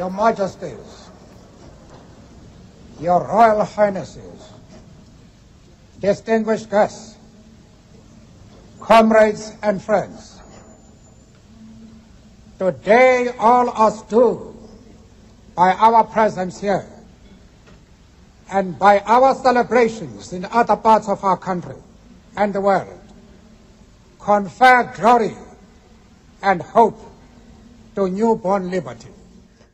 Your Majesties, Your Royal Highnesses, distinguished guests, comrades and friends, today all us do, by our presence here, and by our celebrations in other parts of our country and the world, confer glory and hope to newborn liberty.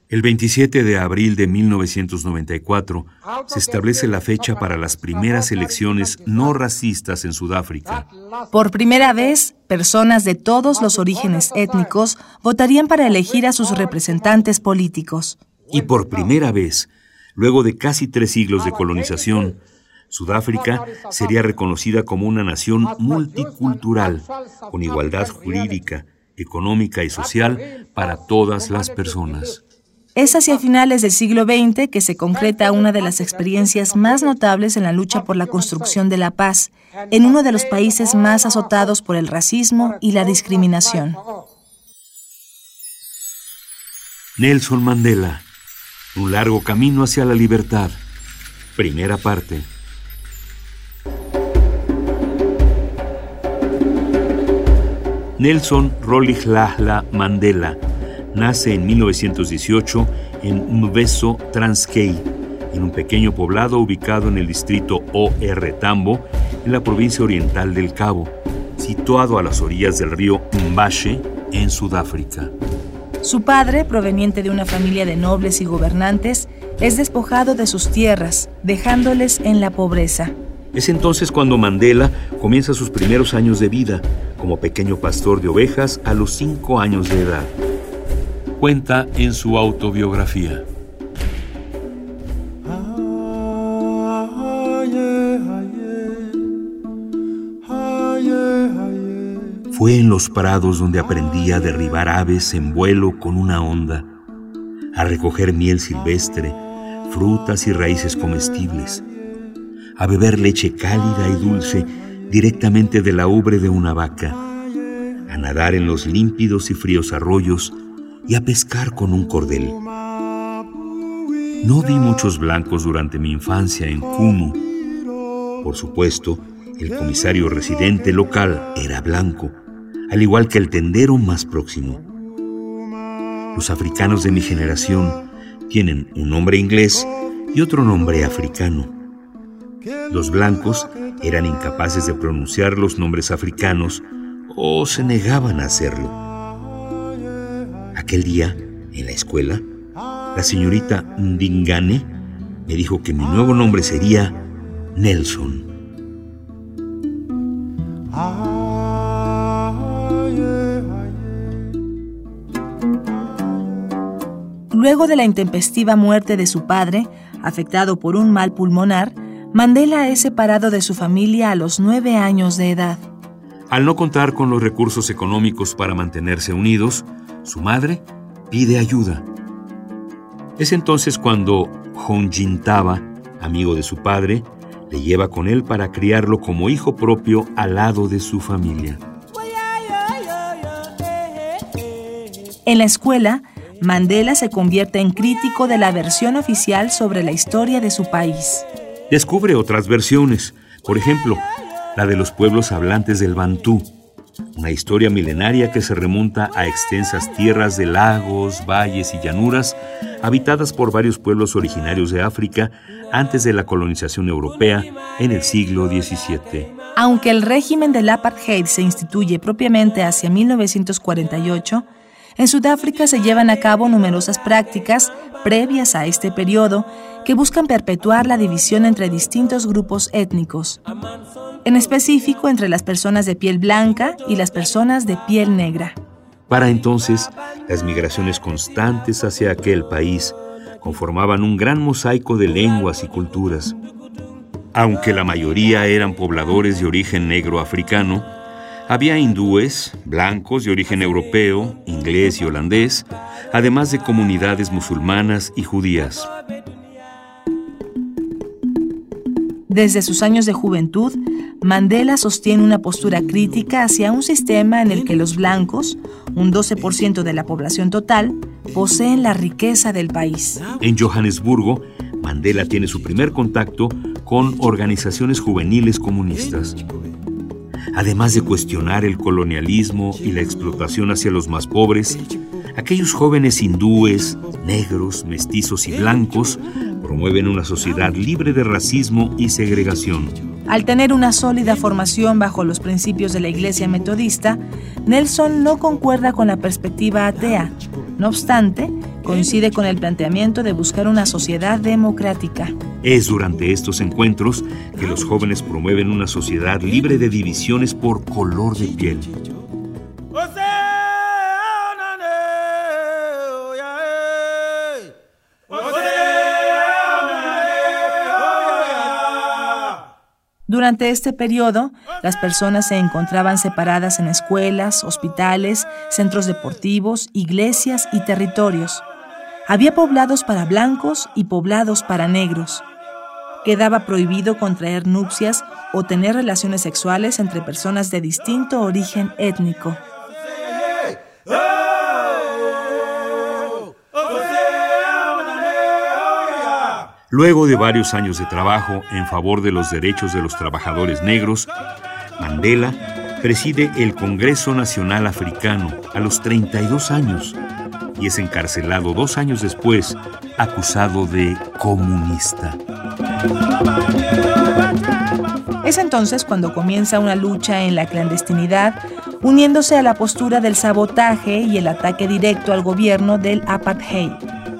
El 27 de abril de 1994 se establece la fecha para las primeras elecciones no racistas en Sudáfrica. Por primera vez, personas de todos los orígenes étnicos votarían para elegir a sus representantes políticos. Y por primera vez, luego de casi tres siglos de colonización, Sudáfrica sería reconocida como una nación multicultural, con igualdad jurídica, económica y social para todas las personas. Es hacia finales del siglo XX que se concreta una de las experiencias más notables en la lucha por la construcción de la paz, en uno de los países más azotados por el racismo y la discriminación. Nelson Mandela, un largo camino hacia la libertad. Primera parte. Nelson Rolihlahla Mandela nace en 1918 en Mveso Transkei, en un pequeño poblado ubicado en el distrito OR Tambo, en la provincia oriental del Cabo, situado a las orillas del río Mbashe, en Sudáfrica. Su padre, proveniente de una familia de nobles y gobernantes, es despojado de sus tierras, dejándoles en la pobreza. Es entonces cuando Mandela comienza sus primeros años de vida, como pequeño pastor de ovejas a los cinco años de edad cuenta en su autobiografía. Fue en los prados donde aprendí a derribar aves en vuelo con una onda, a recoger miel silvestre, frutas y raíces comestibles, a beber leche cálida y dulce directamente de la ubre de una vaca, a nadar en los límpidos y fríos arroyos y a pescar con un cordel. No vi muchos blancos durante mi infancia en Kumu. Por supuesto, el comisario residente local era blanco, al igual que el tendero más próximo. Los africanos de mi generación tienen un nombre inglés y otro nombre africano. Los blancos eran incapaces de pronunciar los nombres africanos o se negaban a hacerlo. Aquel día, en la escuela, la señorita Ndingane me dijo que mi nuevo nombre sería Nelson. Luego de la intempestiva muerte de su padre, afectado por un mal pulmonar, Mandela es separado de su familia a los nueve años de edad. Al no contar con los recursos económicos para mantenerse unidos, su madre pide ayuda. Es entonces cuando Honjintaba, amigo de su padre, le lleva con él para criarlo como hijo propio al lado de su familia. En la escuela, Mandela se convierte en crítico de la versión oficial sobre la historia de su país. Descubre otras versiones, por ejemplo, la de los pueblos hablantes del Bantú, una historia milenaria que se remonta a extensas tierras de lagos, valles y llanuras habitadas por varios pueblos originarios de África antes de la colonización europea en el siglo XVII. Aunque el régimen del apartheid se instituye propiamente hacia 1948, en Sudáfrica se llevan a cabo numerosas prácticas previas a este periodo que buscan perpetuar la división entre distintos grupos étnicos, en específico entre las personas de piel blanca y las personas de piel negra. Para entonces, las migraciones constantes hacia aquel país conformaban un gran mosaico de lenguas y culturas. Aunque la mayoría eran pobladores de origen negro africano, había hindúes, blancos de origen europeo, inglés y holandés, además de comunidades musulmanas y judías. Desde sus años de juventud, Mandela sostiene una postura crítica hacia un sistema en el que los blancos, un 12% de la población total, poseen la riqueza del país. En Johannesburgo, Mandela tiene su primer contacto con organizaciones juveniles comunistas. Además de cuestionar el colonialismo y la explotación hacia los más pobres, aquellos jóvenes hindúes, negros, mestizos y blancos promueven una sociedad libre de racismo y segregación. Al tener una sólida formación bajo los principios de la Iglesia Metodista, Nelson no concuerda con la perspectiva atea. No obstante, coincide con el planteamiento de buscar una sociedad democrática. Es durante estos encuentros que los jóvenes promueven una sociedad libre de divisiones por color de piel. Durante este periodo, las personas se encontraban separadas en escuelas, hospitales, centros deportivos, iglesias y territorios. Había poblados para blancos y poblados para negros. Quedaba prohibido contraer nupcias o tener relaciones sexuales entre personas de distinto origen étnico. Luego de varios años de trabajo en favor de los derechos de los trabajadores negros, Mandela preside el Congreso Nacional Africano a los 32 años y es encarcelado dos años después, acusado de comunista. Es entonces cuando comienza una lucha en la clandestinidad, uniéndose a la postura del sabotaje y el ataque directo al gobierno del apartheid.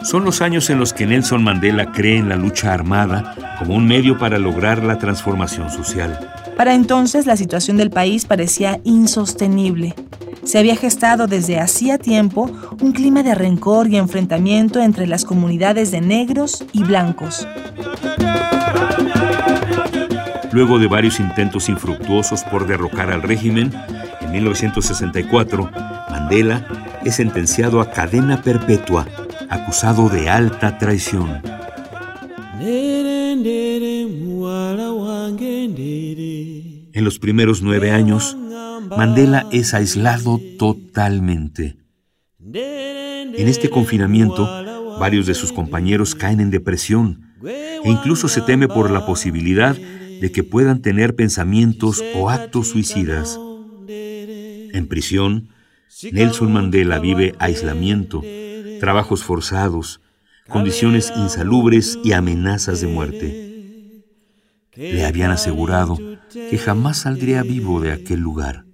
Son los años en los que Nelson Mandela cree en la lucha armada como un medio para lograr la transformación social. Para entonces la situación del país parecía insostenible. Se había gestado desde hacía tiempo un clima de rencor y enfrentamiento entre las comunidades de negros y blancos. Luego de varios intentos infructuosos por derrocar al régimen, en 1964, Mandela es sentenciado a cadena perpetua acusado de alta traición. En los primeros nueve años, Mandela es aislado totalmente. En este confinamiento, varios de sus compañeros caen en depresión e incluso se teme por la posibilidad de que puedan tener pensamientos o actos suicidas. En prisión, Nelson Mandela vive aislamiento trabajos forzados, condiciones insalubres y amenazas de muerte. Le habían asegurado que jamás saldría vivo de aquel lugar.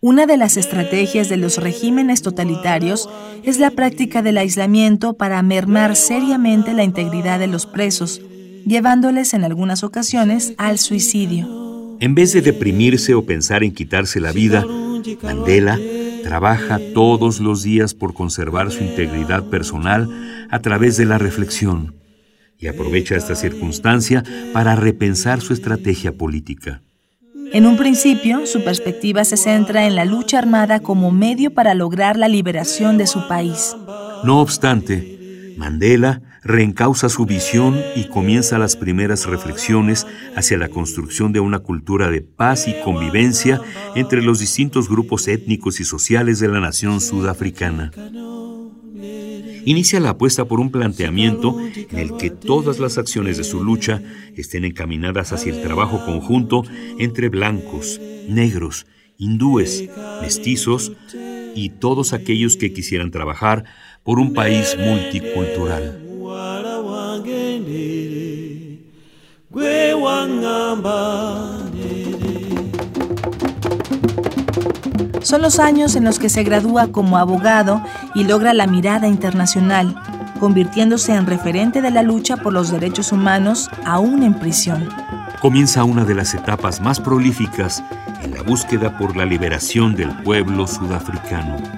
Una de las estrategias de los regímenes totalitarios es la práctica del aislamiento para mermar seriamente la integridad de los presos llevándoles en algunas ocasiones al suicidio. En vez de deprimirse o pensar en quitarse la vida, Mandela trabaja todos los días por conservar su integridad personal a través de la reflexión y aprovecha esta circunstancia para repensar su estrategia política. En un principio, su perspectiva se centra en la lucha armada como medio para lograr la liberación de su país. No obstante, Mandela reencausa su visión y comienza las primeras reflexiones hacia la construcción de una cultura de paz y convivencia entre los distintos grupos étnicos y sociales de la nación sudafricana. Inicia la apuesta por un planteamiento en el que todas las acciones de su lucha estén encaminadas hacia el trabajo conjunto entre blancos, negros, hindúes, mestizos y todos aquellos que quisieran trabajar por un país multicultural. Son los años en los que se gradúa como abogado y logra la mirada internacional, convirtiéndose en referente de la lucha por los derechos humanos aún en prisión. comienza una de las etapas más prolíficas en la búsqueda por la liberación del pueblo sudafricano.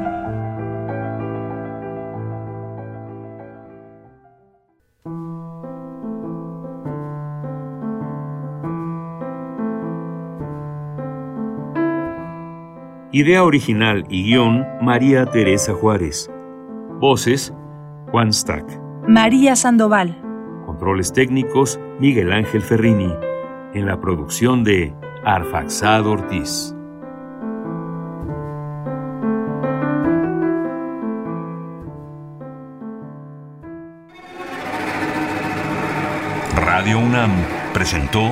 Idea original y guion María Teresa Juárez. Voces Juan Stack. María Sandoval. Controles técnicos Miguel Ángel Ferrini. En la producción de Arfaxado Ortiz. Radio UNAM presentó